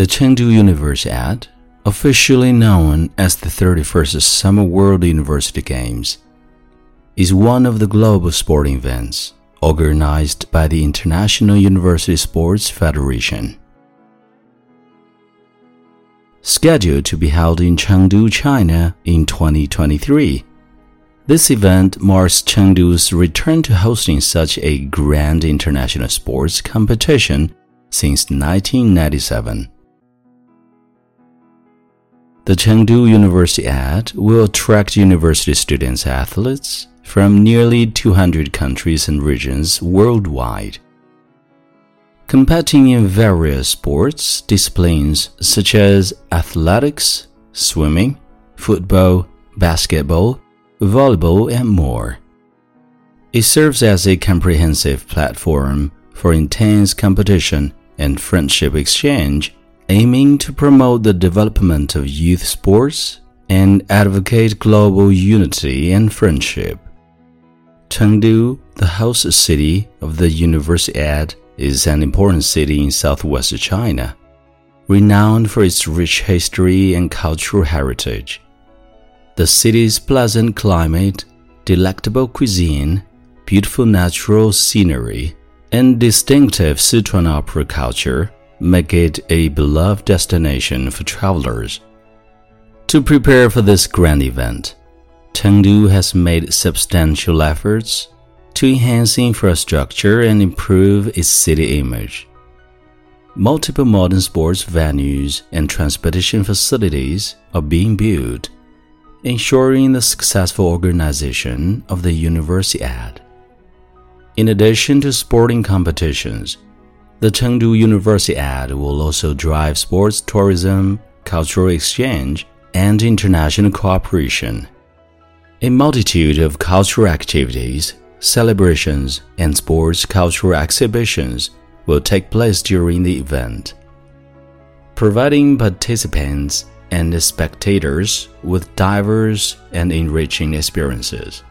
The Chengdu Universiade, officially known as the 31st Summer World University Games, is one of the global sporting events organized by the International University Sports Federation. Scheduled to be held in Chengdu, China in 2023, this event marks Chengdu's return to hosting such a grand international sports competition since 1997. The Chengdu Universiade will attract university students athletes from nearly 200 countries and regions worldwide. Competing in various sports disciplines such as athletics, swimming, football, basketball, volleyball, and more. It serves as a comprehensive platform for intense competition and friendship exchange, aiming to promote the development of youth sports and advocate global unity and friendship. Chengdu, the host city of the Universiade, is an important city in southwest China, renowned for its rich history and cultural heritage. The city's pleasant climate, delectable cuisine, beautiful natural scenery, and distinctive Sichuan opera culture make it a beloved destination for travelers. To prepare for this grand event, Chengdu has made substantial efforts to enhance infrastructure and improve its city image. Multiple modern sports venues and transportation facilities are being built, ensuring the successful organization of the Universiade. In addition to sporting competitions, the Chengdu Universiade will also drive sports tourism, cultural exchange, and international cooperation. A multitude of cultural activities, celebrations, and sports cultural exhibitions will take place during the event, providing participants and spectators with diverse and enriching experiences.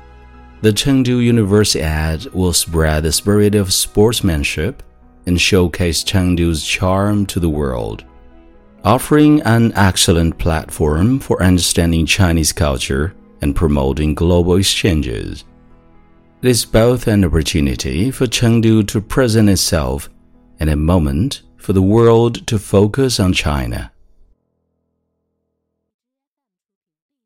The Chengdu Universiade will spread the spirit of sportsmanship and showcase Chengdu's charm to the world, offering an excellent platform for understanding Chinese culture and promoting global exchanges. It is both an opportunity for Chengdu to present itself and a moment for the world to focus on China.